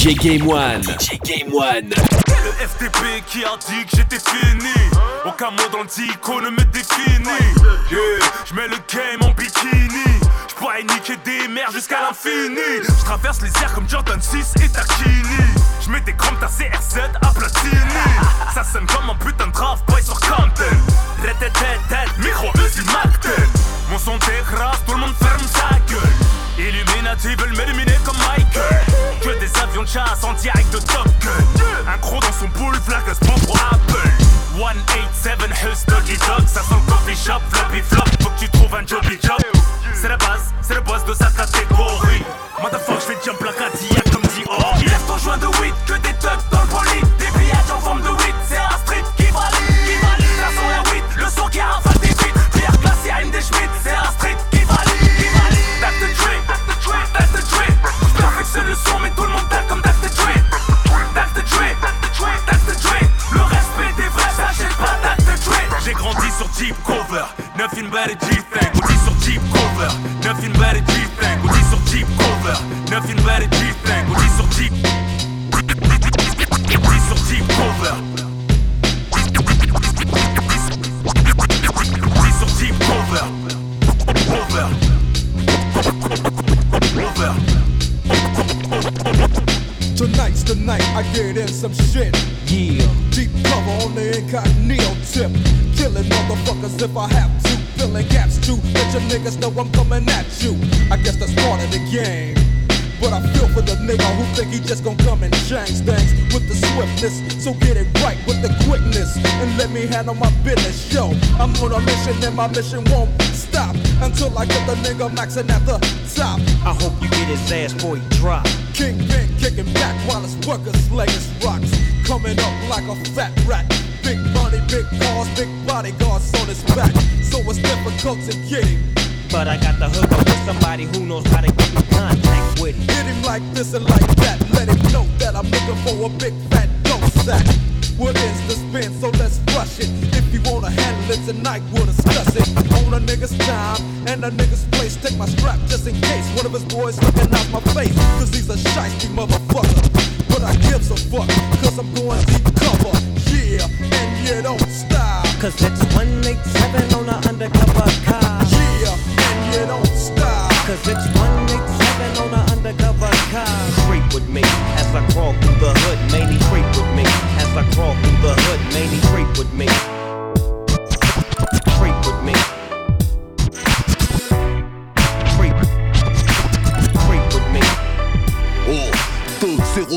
DJ Game One. DJ Game One. Le FTP qui a dit que j'étais fini. Aucun mot dans le dico ne me définit. Yeah, je mets le game en bikini. Je pourrais niquer des mers jusqu'à l'infini. Je traverse les airs comme Jordan 6 et Takini. Je mets des crampes ta CR7 à platini. Ça sonne comme un putain de draft boy sur Compton. Micro Uzi Macton. Mon son t'écrase, tout le monde ferme sa gueule. Illuminati veulent m'éliminer comme Michael. Que des avions de chasse en direct de Top Gun. Un gros dans son boule, flag pour Apple. 187 Hus Doggy Dog, ça sent le coffee shop, floppy flop, faut que tu trouves un jobby job. C'est la base, c'est le boss de sa catégorie. Motherfucker, je fais jump la Cadillac comme dit oh. Il lève ton joint de weed, que des thugs dans le bolide. Des pillages if I have to. Filling gaps too. Let your niggas know I'm coming at you. I guess that's part of the game. But I feel for the nigga who think he just gon' come and change things with the swiftness. So get it right with the quickness and let me handle my business. Yo, I'm on a mission and my mission won't stop until I get the nigga maxing at the top. I hope you get his ass before he drop. Kingpin kicking back while his workers slaying rocks. Coming up like a fat rat. Big money, big cars, big bodyguards on his back. So it's difficult to get him. But I got the hook up with somebody who knows how to get in contact with him. Hit him like this and like that. Let him know that I'm looking for a big fat dope sack. What is the spin? So let's rush it. If you wanna handle it tonight, we'll discuss it. On a nigga's time and a nigga's place. Take my strap just in case one of his boys looking out my face. Cause he's a shiesty motherfucker. But I gives a fuck, cause I'm going deep cover. Yeah, and you don't stop. Cause it's 187 on an undercover car. Yeah, and you don't stop. Cause it's 187 on an undercover car. Creep with me as I crawl through the hood. Mainly creep with me as I crawl through the hood. Mainly creep with me.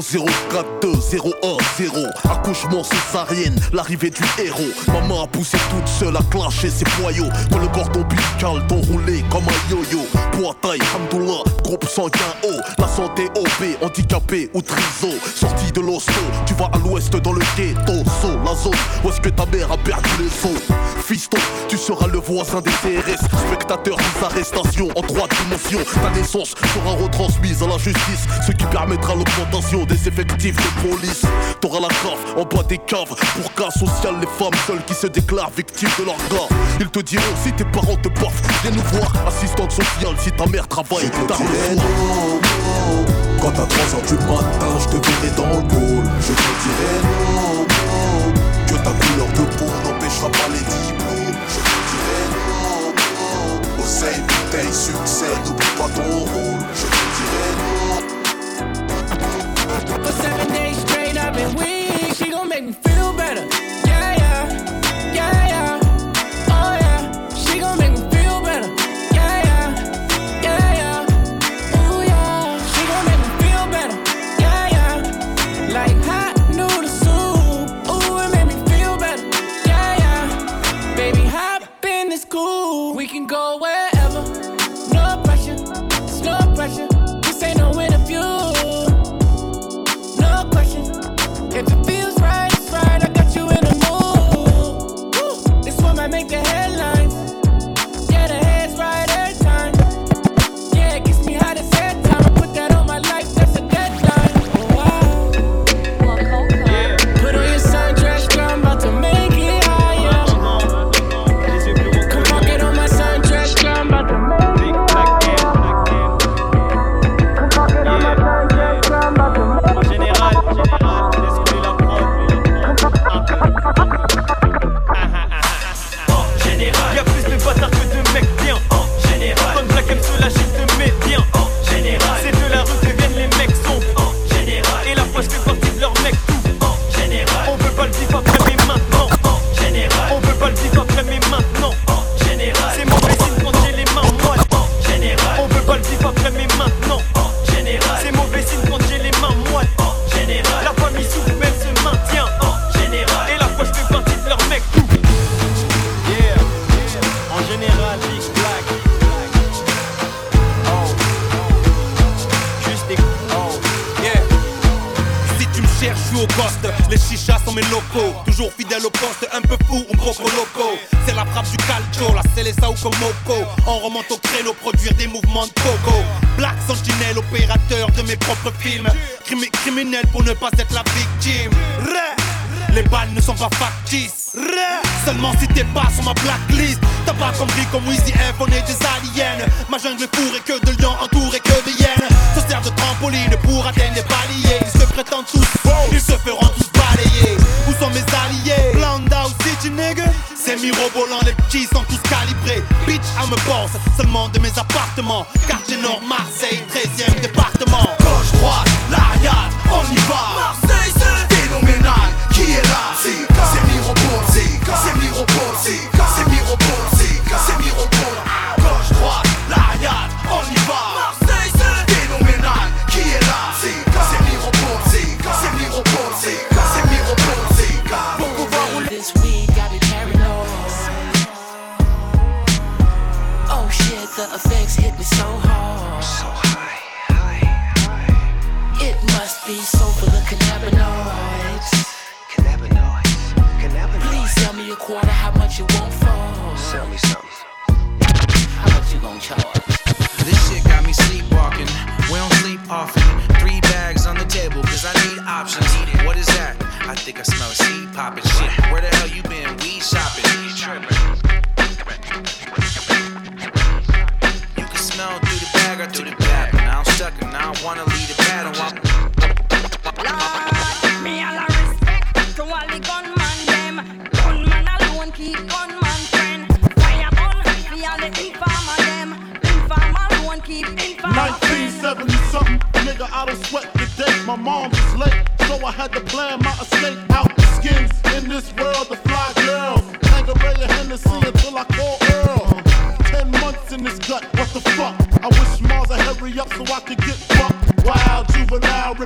2 0 0 4 2 0 1 0 Accouchement césarienne, l'arrivée du héros. Maman a poussé toute seule à clasher ses boyaux Dans le cordon ombilical t'enroulé comme un yo-yo. Poids taille, Hamdoullah, groupe sanguin haut. La santé OP, handicapé ou triso. Sorti de l'hosto, tu vas à l'ouest dans le ghetto So, la zone, où est-ce que ta mère a perdu les os Fiston, tu seras le voisin des CRS Spectateur des arrestations en trois dimensions Ta naissance sera retransmise à la justice Ce qui permettra l'augmentation des effectifs de police T'auras la grave en bas des caves Pour cas social, les femmes seules qui se déclarent victimes de leur gars Ils te diront si tes parents te baffent Viens nous voir, assistante sociale si ta mère travaille tard le soir. Quand à 3h du matin, je te verrai dans le hall. Je te dirai non, non. Que ta couleur de peau n'empêchera pas les diplômes. Je te dirai non, non. Oseille, bouteille, succès, n'oublie pas ton rôle. Je te dirai non. Les chichas sont mes locaux. Toujours fidèle au poste, un peu fou, un gros loco. C'est la frappe du calcio, la Célessa ou comme Moco. On remonte au créneau, produire des mouvements de coco. Black sentinelle, opérateur de mes propres films. criminel pour ne pas être la victime. Les balles ne sont pas factices. Seulement si t'es pas sur ma blacklist. T'as pas compris comme Weezy F, on est des aliens. Ma jungle est fourrée que de lions entourés que de hyènes. Se sert de trampoline pour atteindre les paliers. Ils se prétendent tous ils se feront tous balayer. Où sont mes alliés? Blanda ou City nigga? C'est mirobolant, les petits sont tous calibrés. Bitch, I'm a boss, seulement de mes appartements. Quartier Nord, Marseille, 13e département. Gauche, droite, l'arrière, on y va.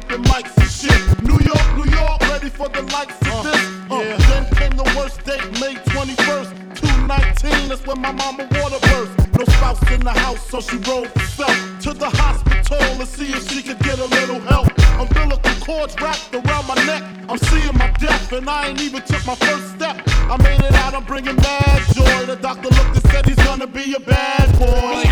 Ripping mics and shit. New York, New York, ready for the likes of this. Uh, yeah. Then came the worst date, May 21st, 219. That's when my mama water burst. No spouse in the house, so she rolled herself to the hospital to see if she could get a little help. Umbilical cords wrapped around my neck. I'm seeing my death, and I ain't even took my first step. I made it out, I'm bringing mad joy. The doctor looked and said he's gonna be a bad boy.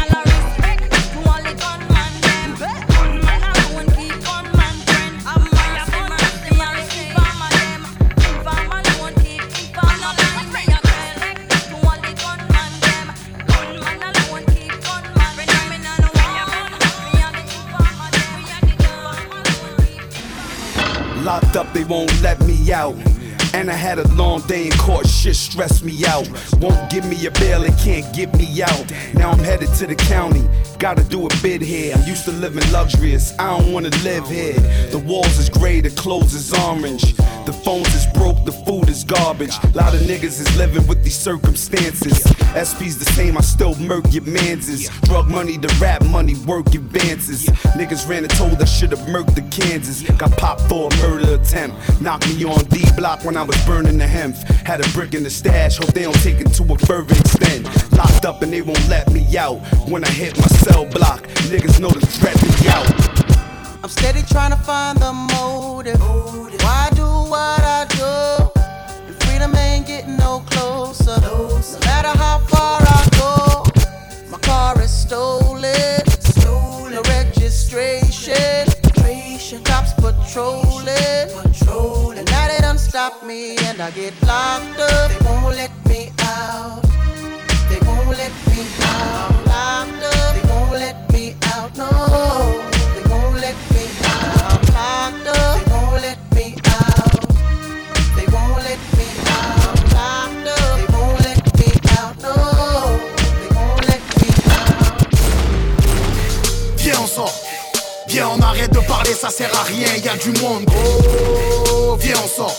Won't let me out. And I had a long day in court, shit stressed me out. Won't give me a bail, it can't get me out. Now I'm headed to the county, gotta do a bid here. I'm used to living luxurious, I don't wanna live here. The walls is gray, the clothes is orange. The phones is broke, the food is garbage. A lot of niggas is living with these circumstances. SP's the same, I still murk your manses. Drug money, the rap money, work advances. Niggas ran and told I should've murked the Kansas. Got popped for a murder attempt. Knocked me on D block when I was burning the hemp. Had a brick in the stash, hope they don't take it to a further extent. Locked up and they won't let me out. When I hit my cell block, niggas know the threat me out. I'm steady trying to find the motive. Why do what I do? And freedom ain't getting no closer. No matter how far I go, my car is stolen. Stolen. No registration. Cops patrolling. Patrolling. And now they done stop me and I get locked up. They won't let me out. They won't let me out. Locked up. They won't let me out. No. Viens, on arrête de parler, ça sert à rien, y a du monde, gros. Viens, on sort.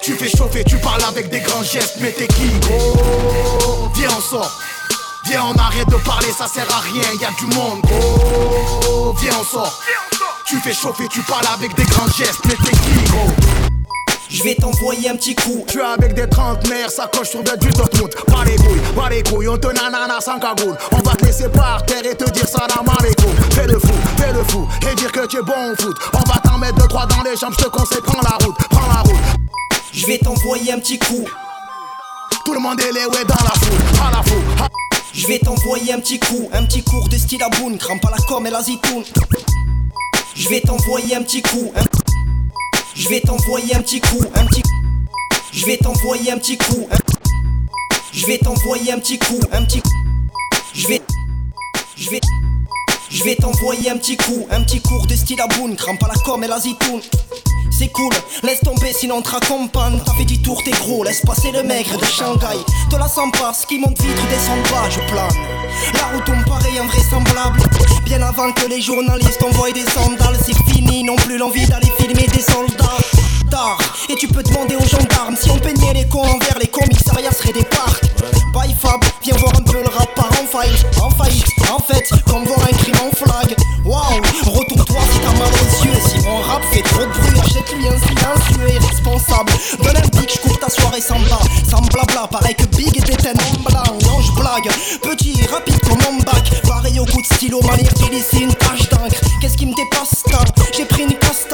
Tu fais chauffer, tu parles avec des grands gestes, mais t'es qui, gros? Viens, on sort. Viens, on arrête de parler, ça sert à rien, y a du monde, gros. Viens, on sort. Tu fais chauffer, tu parles avec des grands gestes, mais t'es qui, gros je vais t'envoyer un petit coup. Tu es avec des trentenaires, ça coche sur des du Dortmund. Pas les couilles, pas les couilles, on te nanana sans cagoule. On va te laisser par terre et te dire ça la alaikum. Fais le fou, fais le fou, et dire que tu es bon au foot. On va t'en mettre deux, trois dans les jambes, je te conseille, prends la route, prends la route. Je vais t'envoyer un petit coup. Tout le monde est les ouais dans la foule, prends la foule. Ha. Je vais t'envoyer un petit coup, un petit cours de style à boune, crampe à la com et la zitoune. Je vais t'envoyer un petit coup. un- Je vais t'envoyer un petit coup, un petit. Je vais t'envoyer un petit coup. un- Je vais t'envoyer un petit coup, un petit. Je vais. Je vais. Je vais t'envoyer un petit coup, un petit cours de style à boune, crampe à la com et la zitoune. C'est cool, laisse tomber sinon on te raccompagne T'as fait du tour t'es gros, laisse passer le maigre de Shanghai. De la ce qui monte vitre descend pas, je plane. La route me paraît invraisemblable. Bien avant que les journalistes envoient des sandales C'est fini, non plus l'envie d'aller filmer des soldats. Tard, et tu peux demander aux gendarmes Si on peignait les cons envers les commissariats seraient des parcs. Bye Fab, viens voir un peu par en faillite En fait, comme voir un crime en flag. Waouh, retourne-toi si t'as mal aux yeux. Si mon rap fait trop de bruit, achète-lui un silencieux et responsable Donne un pic, ta soirée sans bas Sans blabla, pareil que Big était un homme blanc Non blague, petit, rapide comme mon bac Pareil au coup de stylo, manière d'hélicer une tache d'encre. Qu'est-ce qui me dépasse J'ai pris une castagne,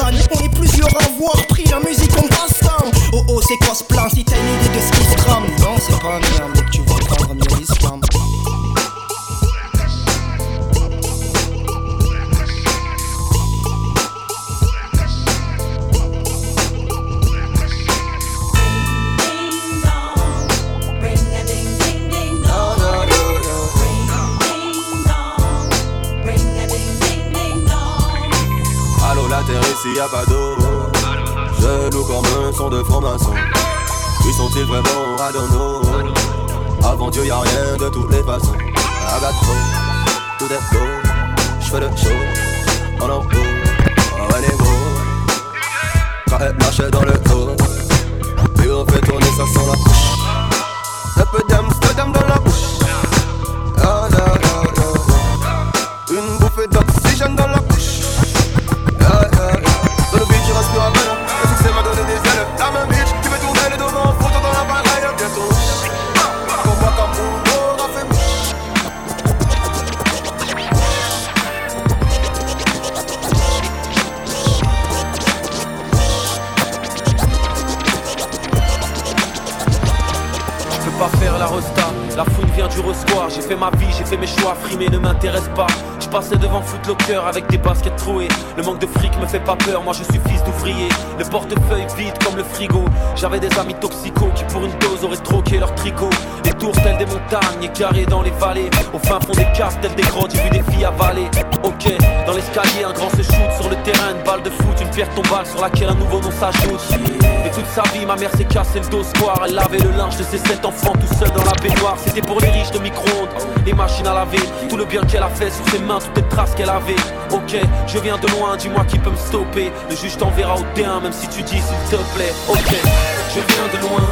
avec des baskets trouées. Le manque de fric me fait pas peur, moi je suis fils d'ouvrier. Le portefeuille vide comme le frigo. J'avais des amis toxicos tricot. Les tours telles des montagnes, égarées dans les vallées. Au fin fond des caves telles des grottes, j'ai vu des filles avaler Ok, dans l'escalier un grand se shoot sur le terrain Une balle de foot, une pierre tombale sur laquelle un nouveau nom s'ajoute. Et toute sa vie ma mère s'est cassé le dos square. Elle lavait le linge de ses sept enfants tout seul dans la baignoire. C'était pour les riches de micro-ondes, les machines à laver Tout le bien qu'elle a fait sur ses mains, toutes les traces qu'elle avait Ok, je viens de loin, dis-moi qui peut me stopper. Le juge t'enverra au T1 même si tu dis s'il te plaît. Ok, je viens de loin,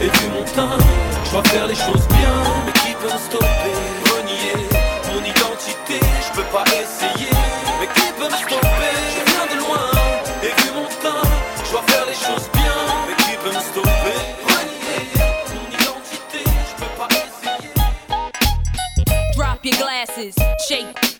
et vu mon teint Je dois faire les choses bien, mais qui peut me stopper Renier mon identité, je peux pas essayer Mais qui peut me stopper? Je viens de loin, et vu mon teint Je dois faire les choses bien, mais qui peut me stopper Renier mon identité, je peux pas essayer. Drop your glasses, shake.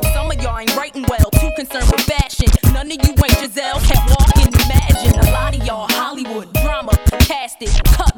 Some of y'all ain't writing well, too concerned with fashion. None of you ain't Giselle, can't walk and imagine. A lot of y'all Hollywood drama, cast it, cut,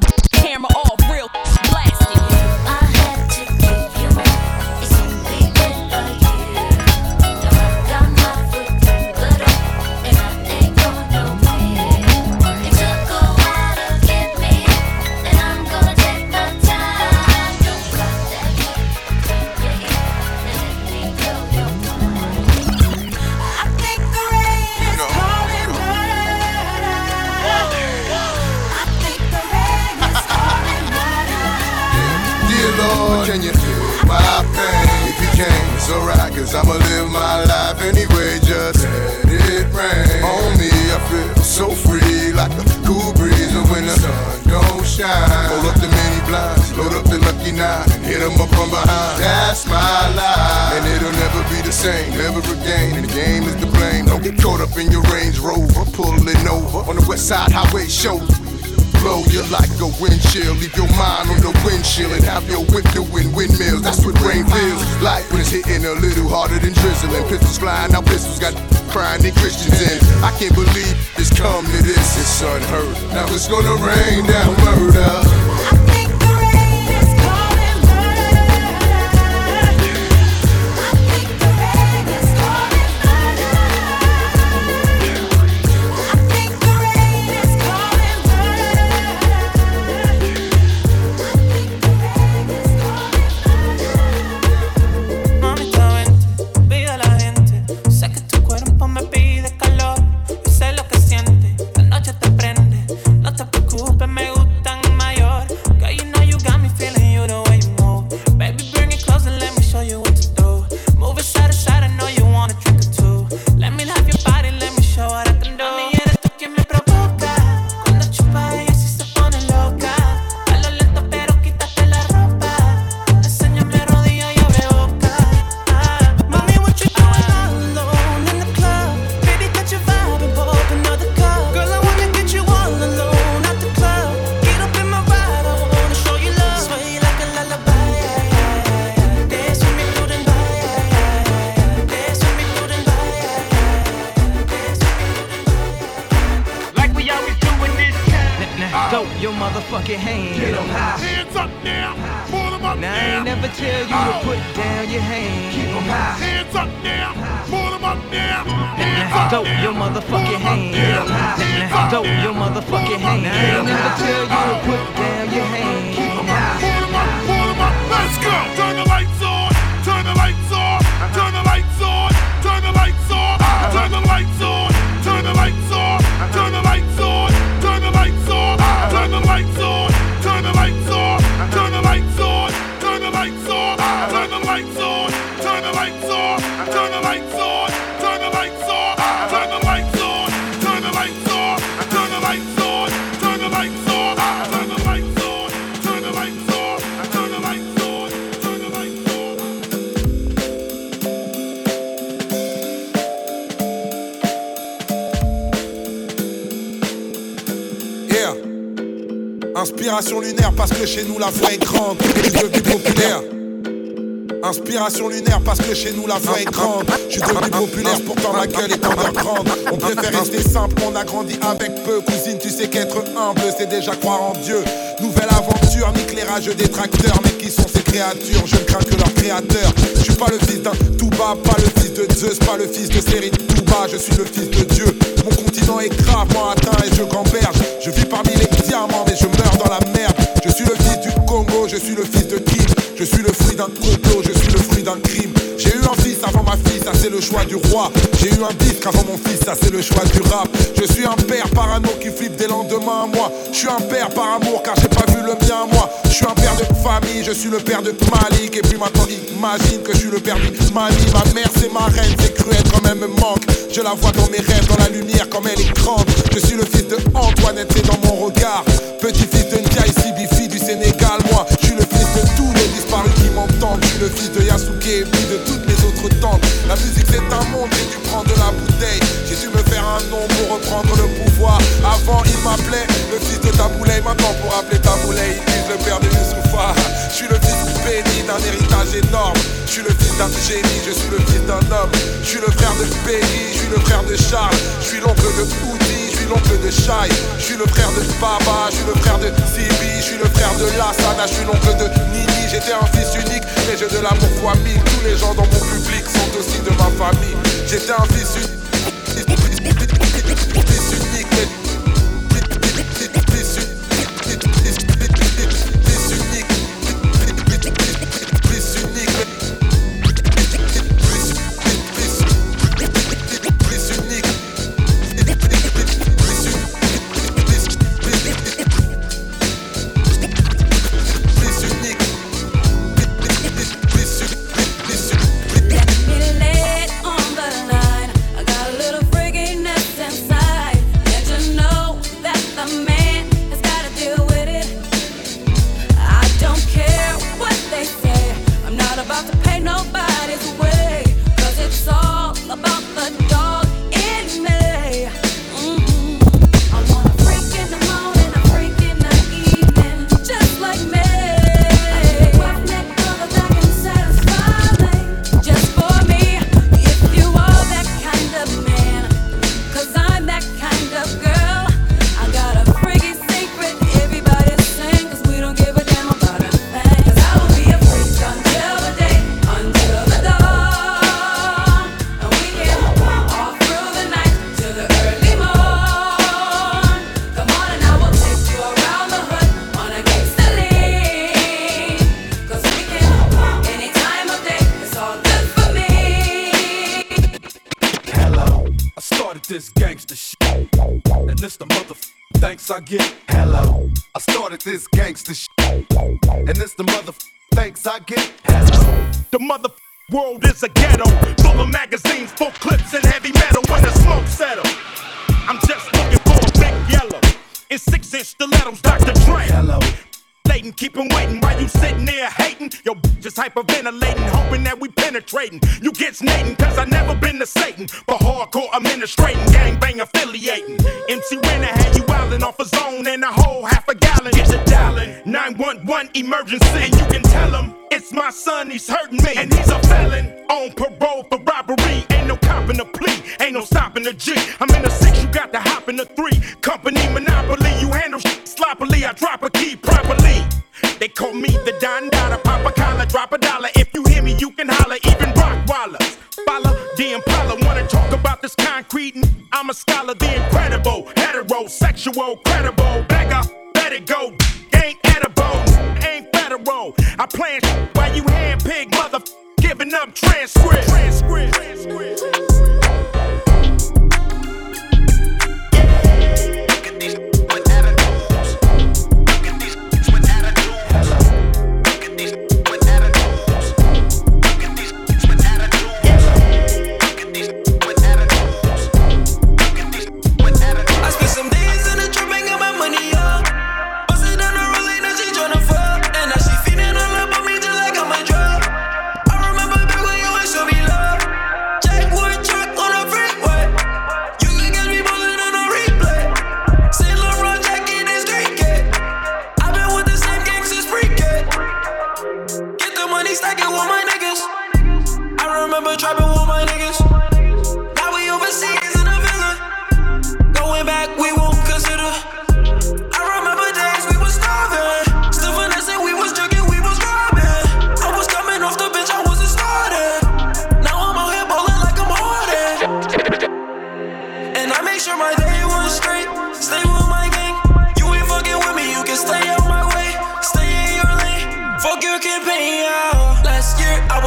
West Side Highway show blow you like a wind chill. Leave your mind on the windshield and have your whip doing windmills. That's what rain feels like when it's hitting a little harder than drizzling. Pistols flying, now pistols got crying and Christians in. I can't believe it's come to this. It's unheard. Now it's gonna rain down murder. Up Now I ain't never tell you to put down your hands. Keep 'em high. Hands up now. Pull 'em up now. Hands up Throw now. your motherfucking hands. now. Hands Throw your motherfucking hands. Now I ain't never tell you to put down your hands. Pull 'em up, pull 'em up, pull 'em up. Let's go. Turn the lights on. Turn the lights on. Turn the lights on. Turn the lights on. Turn the lights on. Turn the lights on. Turn the lights on. Turn the lights on. Turn the lights on. Turn the lights on. Lights on. Turn the lights on. Turn the lights on. Turn the lights on. Inspiration lunaire parce que chez nous la voix est grande et je suis devenu populaire. Inspiration lunaire parce que chez nous la voix est grande. Je suis devenu populaire, pourtant ma gueule est underground. On préfère rester simple, on a grandi avec peu. Cousine, tu sais qu'être humble, c'est déjà croire en Dieu. Nouvelle aventure, l'éclairage des tracteurs. Mais qui sont ces créatures? Je ne crains que leur créateur. Je suis pas le fils d'un Touba, pas le fils de Zeus, pas le fils de Série Touba. Je suis le fils de Dieu. Mon continent est gravement atteint et je gamberge. Crime. J'ai eu un fils avant ma fille, ça c'est le choix du roi. J'ai eu un disque avant mon fils, ça c'est le choix du rap. Je suis un père parano qui flippe des lendemains à moi. Je suis un père par amour car j'ai pas vu le mien moi. Je suis un père de famille, je suis le père de Malik. Et puis maintenant imagine que je suis le père du Mali. Ma mère c'est ma reine, c'est cruel quand même me manque. Je la vois dans mes rêves, dans la lumière comme elle est grande. Je suis le fils de Antoinette, c'est dans mon regard. Petit-fils de le fils de Yasuke et puis de toutes mes autres tantes. La musique c'est un monde, j'ai dû prendre de la bouteille. J'ai dû me faire un nom pour reprendre le pouvoir. Avant il m'appelait le fils de Taboulay, maintenant pour appeler Taboulay, ils disent le père de Youssoufa. Je suis le fils béni d'un héritage énorme. Je suis le fils d'un génie, je suis le fils d'un homme. Je suis le frère de Perry, je suis le frère de Charles. Je suis l'oncle de Oudi, Je suis le frère de Baba, je suis le frère de Sibi. Je suis le frère de Lassana, je suis l'oncle de Nini. J'étais un fils unique, mais j'ai de l'amour fois mille. Tous les gens dans mon public sont aussi de ma famille. J'étais un fils unique. Thanks I get. Hello. I started this gangster shit. And it's the mother thanks I get. Hello. The mother world is a ghetto. Full of magazines, full clips, and heavy metal when the smoke settle. I'm just looking for a big yellow. In six inch stilettos, Dr. Dre. Hello. Waiting, keep waiting while you sitting there hating. Yo, just hyperventilating, hoping that we penetrating. You get snating, cause I never been to Satan. But hardcore administrating, gangbang affiliating. MC Renner had you wildin' off a zone and a whole half a gallon. Get your dialing 911 emergency. And you can tell him it's my son, he's hurting me. And he's a felon on parole for robbery. Ain't no copping a plea, ain't no stopping the G. I'm in the six, you got to hop in the three. Company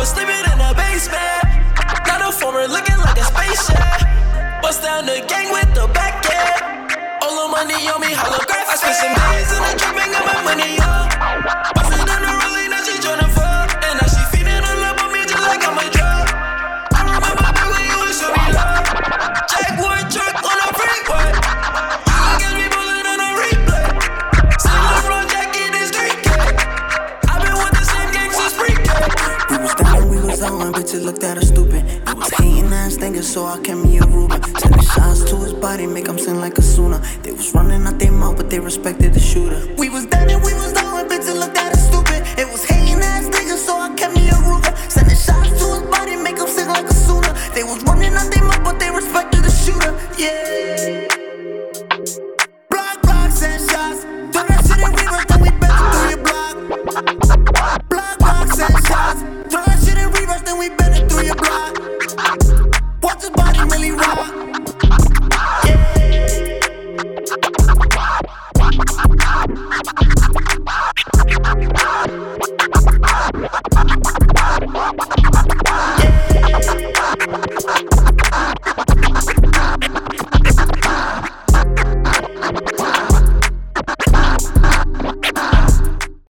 sleeping in the basement. Got a former looking like a spaceship. Bust down the gang with the back end. All the money on me, holographic. I spent some days in the drip, got my money up. bitches looked at her stupid. I was hating ass thinking, so I kept me a Ruben. Sending shots to his body, make him sing like a sooner. They was running out their mouth, but they respected the shooter. We was dead and we was